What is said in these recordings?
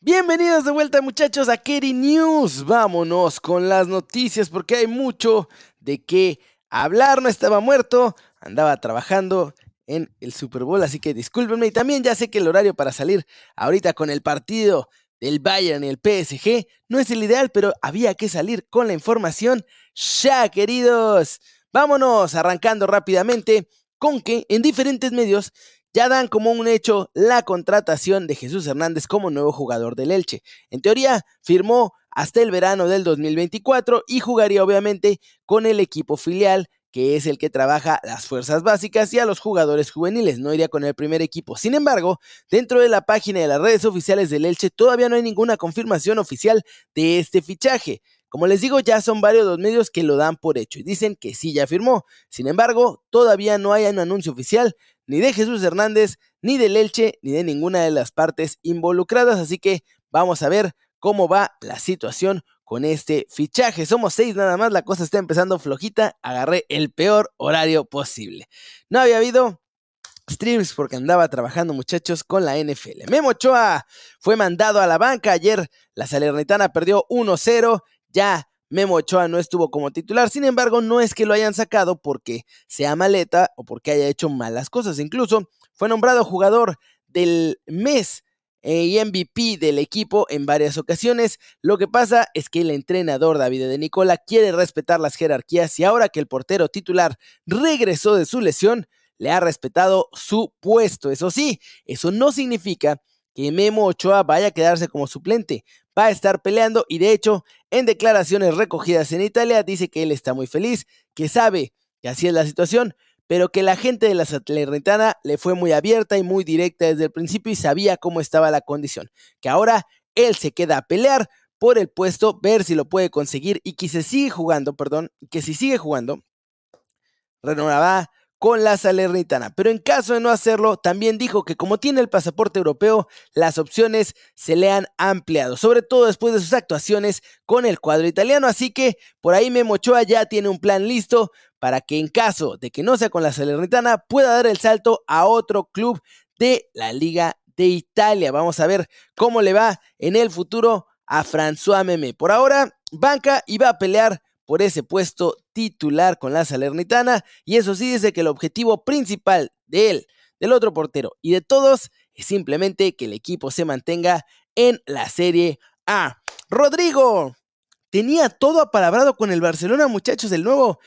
Bienvenidos de vuelta muchachos a Kerry News. Vámonos con las noticias porque hay mucho de qué hablar. No estaba muerto, andaba trabajando en el Super Bowl, así que discúlpenme. Y también ya sé que el horario para salir ahorita con el partido del Bayern y el PSG no es el ideal, pero había que salir con la información ya, queridos. Vámonos arrancando rápidamente con que en diferentes medios ya dan como un hecho la contratación de Jesús Hernández como nuevo jugador del Elche. En teoría, firmó hasta el verano del 2024 y jugaría obviamente con el equipo filial que es el que trabaja las fuerzas básicas y a los jugadores juveniles, no iría con el primer equipo. Sin embargo, dentro de la página de las redes oficiales del Elche todavía no hay ninguna confirmación oficial de este fichaje. Como les digo, ya son varios los medios que lo dan por hecho y dicen que sí ya firmó. Sin embargo, todavía no hay un anuncio oficial ni de Jesús Hernández, ni del Elche, ni de ninguna de las partes involucradas, así que vamos a ver cómo va la situación con este fichaje. Somos seis nada más, la cosa está empezando flojita, agarré el peor horario posible. No había habido streams porque andaba trabajando muchachos con la NFL. Memo Ochoa fue mandado a la banca ayer, la Salernitana perdió 1-0, ya Memo Ochoa no estuvo como titular, sin embargo, no es que lo hayan sacado porque sea maleta o porque haya hecho malas cosas. Incluso fue nombrado jugador del mes eh, y MVP del equipo en varias ocasiones. Lo que pasa es que el entrenador David de Nicola quiere respetar las jerarquías y ahora que el portero titular regresó de su lesión, le ha respetado su puesto. Eso sí, eso no significa que Memo Ochoa vaya a quedarse como suplente va a estar peleando y de hecho en declaraciones recogidas en Italia dice que él está muy feliz, que sabe que así es la situación, pero que la gente de la Salernitana le fue muy abierta y muy directa desde el principio y sabía cómo estaba la condición, que ahora él se queda a pelear por el puesto, ver si lo puede conseguir y que se sigue jugando, perdón, que si sigue jugando, renovará con la Salernitana. Pero en caso de no hacerlo, también dijo que como tiene el pasaporte europeo, las opciones se le han ampliado, sobre todo después de sus actuaciones con el cuadro italiano. Así que por ahí Memo Ochoa ya tiene un plan listo para que en caso de que no sea con la Salernitana, pueda dar el salto a otro club de la Liga de Italia. Vamos a ver cómo le va en el futuro a François Meme. Por ahora, banca y va a pelear por ese puesto titular con la Salernitana. Y eso sí dice que el objetivo principal de él, del otro portero y de todos es simplemente que el equipo se mantenga en la Serie A. Rodrigo tenía todo apalabrado con el Barcelona, muchachos, del nuevo.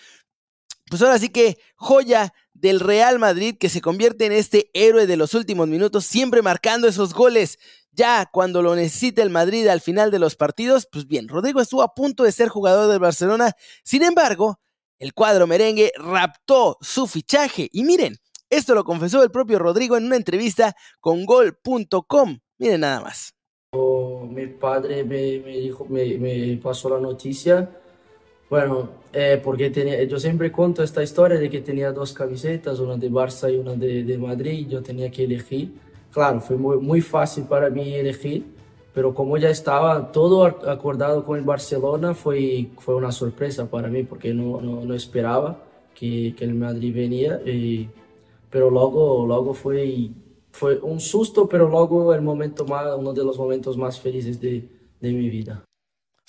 Pues ahora sí que joya del Real Madrid que se convierte en este héroe de los últimos minutos, siempre marcando esos goles ya cuando lo necesita el Madrid al final de los partidos, pues bien, Rodrigo estuvo a punto de ser jugador del Barcelona, sin embargo, el cuadro merengue raptó su fichaje. Y miren, esto lo confesó el propio Rodrigo en una entrevista con gol.com, miren nada más. Mi padre me, me, pasó la noticia, bueno, eh, porque tenía, yo siempre cuento esta historia de que tenía dos camisetas, una de Barça y una de Madrid, yo tenía que elegir Claro, fue muy, muy fácil para mí elegir, pero como ya estaba todo acordado con el Barcelona, fue, fue una sorpresa para mí porque no, no, no esperaba que, que, el Madrid venía. Y, pero luego, luego fue, fue un susto, pero luego el momento más, uno de los momentos más felices de, de mi vida.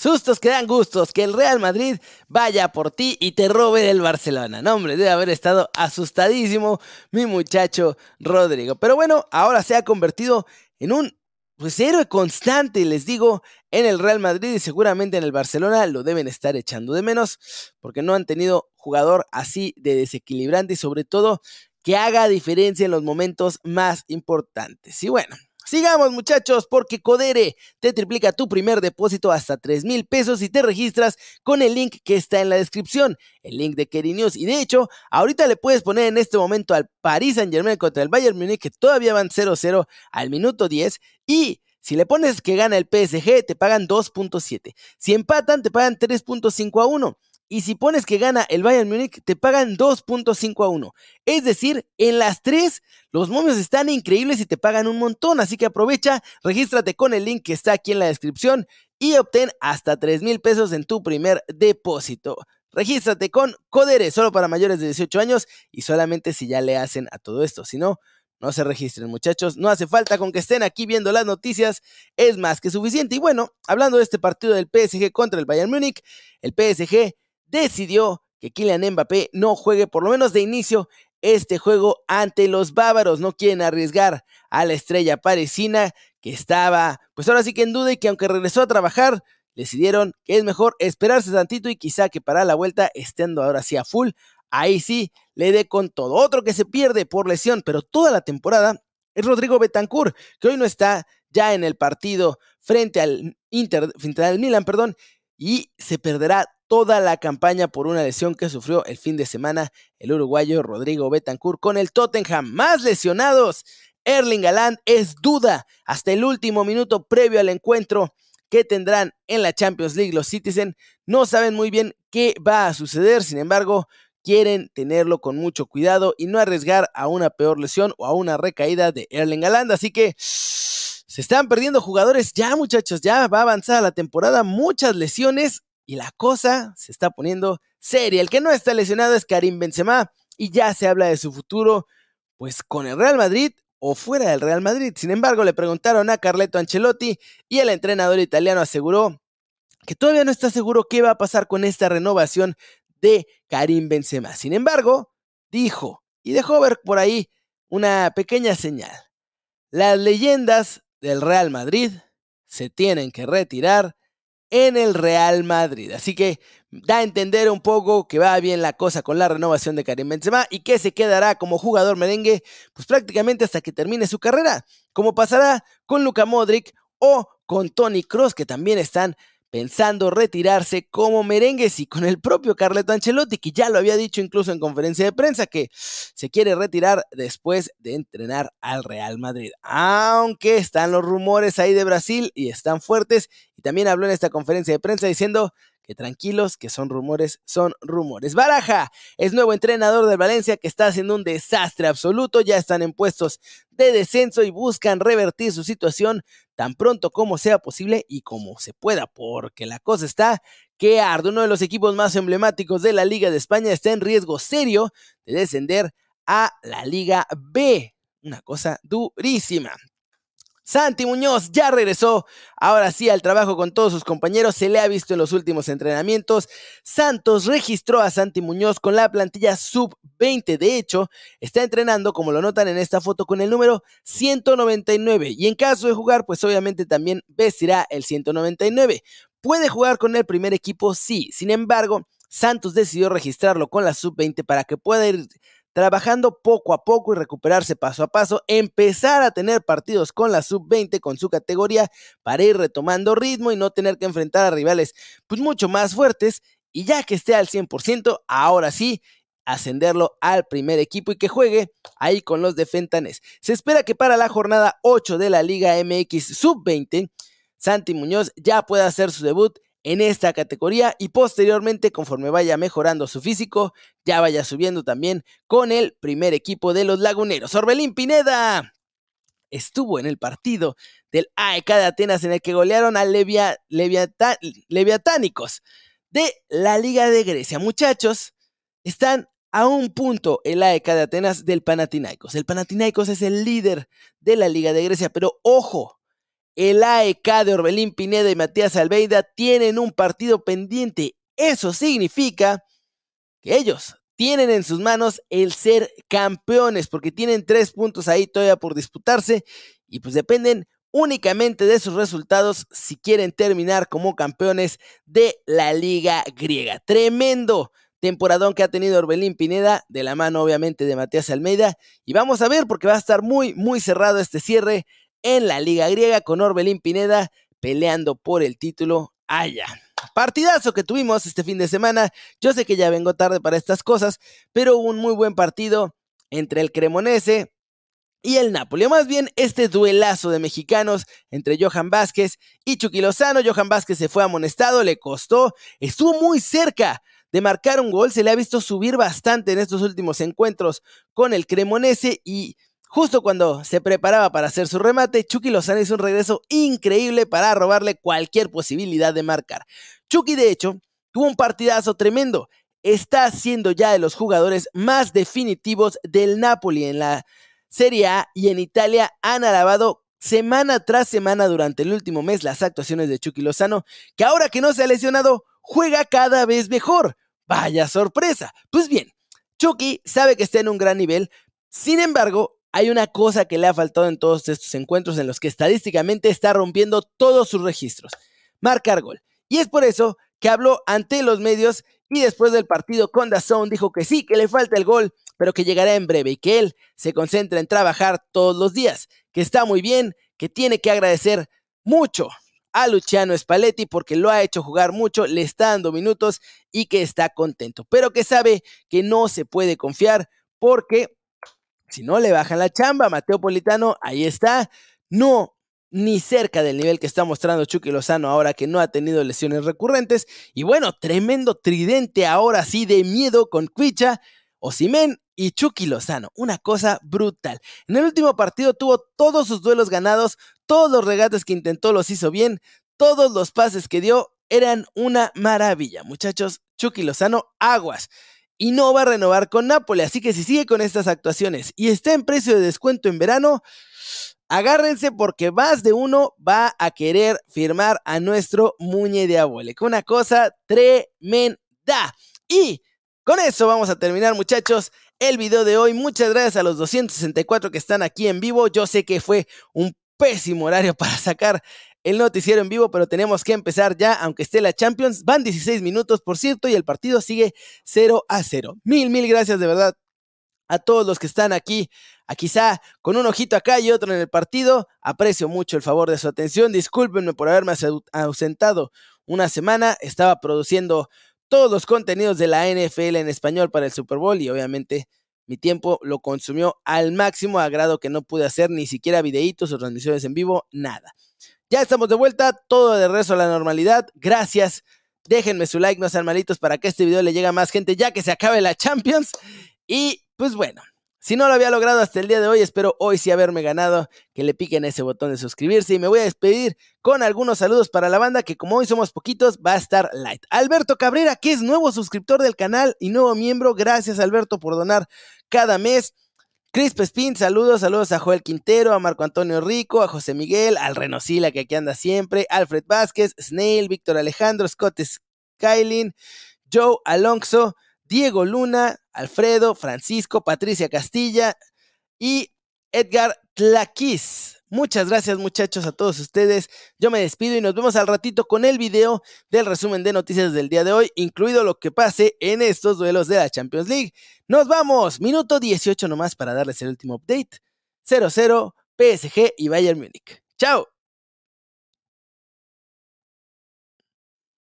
Sustos que dan gustos, que el Real Madrid vaya por ti y te robe del Barcelona. No, hombre, debe haber estado asustadísimo mi muchacho Rodrigo. Pero bueno, ahora se ha convertido en un pues, héroe constante, les digo, en el Real Madrid y seguramente en el Barcelona lo deben estar echando de menos porque no han tenido jugador así de desequilibrante y sobre todo que haga diferencia en los momentos más importantes. Y bueno, Sigamos muchachos porque Codere te triplica tu primer depósito hasta 3 mil pesos y te registras con el link que está en la descripción, el link de Kerry News. Y de hecho, ahorita le puedes poner en este momento al Paris Saint Germain contra el Bayern Munich que todavía van 0-0 al minuto 10 y... Si le pones que gana el PSG, te pagan 2.7. Si empatan, te pagan 3.5 a 1. Y si pones que gana el Bayern Múnich, te pagan 2.5 a 1. Es decir, en las tres, los momios están increíbles y te pagan un montón. Así que aprovecha, regístrate con el link que está aquí en la descripción y obtén hasta 3 mil pesos en tu primer depósito. Regístrate con Codere, solo para mayores de 18 años y solamente si ya le hacen a todo esto. Si no, no se registren, muchachos. No hace falta con que estén aquí viendo las noticias, es más que suficiente. Y bueno, hablando de este partido del PSG contra el Bayern Múnich, el PSG decidió que Kylian Mbappé no juegue por lo menos de inicio este juego ante los bávaros. No quieren arriesgar a la estrella parisina que estaba, pues ahora sí que en duda y que aunque regresó a trabajar, decidieron que es mejor esperarse tantito y quizá que para la vuelta, estando ahora sí a full, ahí sí le dé con todo. Otro que se pierde por lesión, pero toda la temporada, es Rodrigo Betancourt, que hoy no está ya en el partido frente al Inter, frente al Milan, perdón, y se perderá toda la campaña por una lesión que sufrió el fin de semana el uruguayo Rodrigo Betancourt con el Tottenham. Más lesionados. Erling Haaland es duda hasta el último minuto previo al encuentro que tendrán en la Champions League los Citizen. No saben muy bien qué va a suceder, sin embargo, quieren tenerlo con mucho cuidado y no arriesgar a una peor lesión o a una recaída de Erling Haaland. Así que se están perdiendo jugadores ya, muchachos, ya va a avanzar la temporada, muchas lesiones y la cosa se está poniendo seria. El que no está lesionado es Karim Benzema y ya se habla de su futuro, pues con el Real Madrid o fuera del Real Madrid. Sin embargo, le preguntaron a Carleto Ancelotti y el entrenador italiano aseguró que todavía no está seguro qué va a pasar con esta renovación de Karim Benzema. Sin embargo, dijo y dejó ver por ahí una pequeña señal. Las leyendas del Real Madrid se tienen que retirar en el Real Madrid. Así que da a entender un poco que va bien la cosa con la renovación de Karim Benzema y que se quedará como jugador merengue pues prácticamente hasta que termine su carrera, como pasará con Luka Modric o con Tony Cross que también están pensando retirarse como merengues y con el propio Carleto Ancelotti, que ya lo había dicho incluso en conferencia de prensa, que se quiere retirar después de entrenar al Real Madrid. Aunque están los rumores ahí de Brasil y están fuertes, y también habló en esta conferencia de prensa diciendo tranquilos, que son rumores, son rumores. Baraja es nuevo entrenador del Valencia que está haciendo un desastre absoluto, ya están en puestos de descenso y buscan revertir su situación tan pronto como sea posible y como se pueda, porque la cosa está que Ardo, uno de los equipos más emblemáticos de la Liga de España, está en riesgo serio de descender a la Liga B. Una cosa durísima. Santi Muñoz ya regresó, ahora sí al trabajo con todos sus compañeros, se le ha visto en los últimos entrenamientos. Santos registró a Santi Muñoz con la plantilla sub-20, de hecho, está entrenando, como lo notan en esta foto, con el número 199 y en caso de jugar, pues obviamente también vestirá el 199. ¿Puede jugar con el primer equipo? Sí, sin embargo, Santos decidió registrarlo con la sub-20 para que pueda ir trabajando poco a poco y recuperarse paso a paso, empezar a tener partidos con la sub-20, con su categoría, para ir retomando ritmo y no tener que enfrentar a rivales pues mucho más fuertes. Y ya que esté al 100%, ahora sí, ascenderlo al primer equipo y que juegue ahí con los de Fentanes. Se espera que para la jornada 8 de la Liga MX Sub-20, Santi Muñoz ya pueda hacer su debut en esta categoría y posteriormente conforme vaya mejorando su físico, ya vaya subiendo también con el primer equipo de los laguneros. Orbelín Pineda estuvo en el partido del AEK de Atenas en el que golearon a Leviatánicos de la Liga de Grecia. Muchachos, están a un punto el AEK de Atenas del Panathinaikos. El Panathinaikos es el líder de la Liga de Grecia, pero ojo, el AEK de Orbelín Pineda y Matías Albeida tienen un partido pendiente. Eso significa que ellos tienen en sus manos el ser campeones, porque tienen tres puntos ahí todavía por disputarse y pues dependen únicamente de sus resultados si quieren terminar como campeones de la liga griega. Tremendo temporadón que ha tenido Orbelín Pineda, de la mano obviamente de Matías Almeida. Y vamos a ver porque va a estar muy, muy cerrado este cierre en la Liga Griega con Orbelín Pineda peleando por el título allá. Partidazo que tuvimos este fin de semana. Yo sé que ya vengo tarde para estas cosas, pero hubo un muy buen partido entre el Cremonese y el Napoli. O más bien, este duelazo de mexicanos entre Johan Vázquez y Chucky Lozano. Johan Vázquez se fue amonestado, le costó, estuvo muy cerca de marcar un gol. Se le ha visto subir bastante en estos últimos encuentros con el Cremonese y Justo cuando se preparaba para hacer su remate, Chucky Lozano hizo un regreso increíble para robarle cualquier posibilidad de marcar. Chucky, de hecho, tuvo un partidazo tremendo. Está siendo ya de los jugadores más definitivos del Napoli en la Serie A y en Italia han alabado semana tras semana durante el último mes las actuaciones de Chucky Lozano, que ahora que no se ha lesionado, juega cada vez mejor. Vaya sorpresa. Pues bien, Chucky sabe que está en un gran nivel, sin embargo, hay una cosa que le ha faltado en todos estos encuentros en los que estadísticamente está rompiendo todos sus registros, marcar gol. Y es por eso que habló ante los medios y después del partido con Dazón dijo que sí, que le falta el gol, pero que llegará en breve y que él se concentra en trabajar todos los días, que está muy bien, que tiene que agradecer mucho a Luciano Spalletti porque lo ha hecho jugar mucho, le está dando minutos y que está contento, pero que sabe que no se puede confiar porque si no le bajan la chamba, Mateo Politano, ahí está, no ni cerca del nivel que está mostrando Chucky Lozano ahora que no ha tenido lesiones recurrentes. Y bueno, tremendo tridente ahora sí de miedo con Cuicha, Osimen y Chucky Lozano. Una cosa brutal. En el último partido tuvo todos sus duelos ganados, todos los regates que intentó los hizo bien, todos los pases que dio eran una maravilla. Muchachos, Chucky Lozano, aguas y no va a renovar con Napoli. Así que si sigue con estas actuaciones y está en precio de descuento en verano, agárrense porque más de uno va a querer firmar a nuestro Muñe de Abuele. Una cosa tremenda. Y con eso vamos a terminar, muchachos, el video de hoy. Muchas gracias a los 264 que están aquí en vivo. Yo sé que fue un pésimo horario para sacar el noticiero en vivo, pero tenemos que empezar ya, aunque esté la Champions. Van 16 minutos, por cierto, y el partido sigue 0 a 0. Mil, mil gracias de verdad a todos los que están aquí, quizá con un ojito acá y otro en el partido. Aprecio mucho el favor de su atención. Discúlpenme por haberme ausentado una semana. Estaba produciendo todos los contenidos de la NFL en español para el Super Bowl y obviamente mi tiempo lo consumió al máximo, a grado que no pude hacer ni siquiera videitos o transmisiones en vivo, nada. Ya estamos de vuelta, todo de rezo a la normalidad. Gracias. Déjenme su like, no sean malitos, para que este video le llegue a más gente ya que se acabe la Champions. Y pues bueno, si no lo había logrado hasta el día de hoy, espero hoy sí haberme ganado, que le piquen ese botón de suscribirse y me voy a despedir con algunos saludos para la banda que como hoy somos poquitos va a estar light. Alberto Cabrera, que es nuevo suscriptor del canal y nuevo miembro, gracias Alberto por donar cada mes. Chris Pespín, saludos, saludos a Joel Quintero, a Marco Antonio Rico, a José Miguel, al Renosila que aquí anda siempre, Alfred Vázquez, Snail, Víctor Alejandro, Scott Skylin, Joe Alonso, Diego Luna, Alfredo, Francisco, Patricia Castilla y Edgar Tlaquis. Muchas gracias muchachos a todos ustedes. Yo me despido y nos vemos al ratito con el video del resumen de noticias del día de hoy, incluido lo que pase en estos duelos de la Champions League. Nos vamos, minuto 18 nomás para darles el último update. 0-0, PSG y Bayern Múnich. Chao.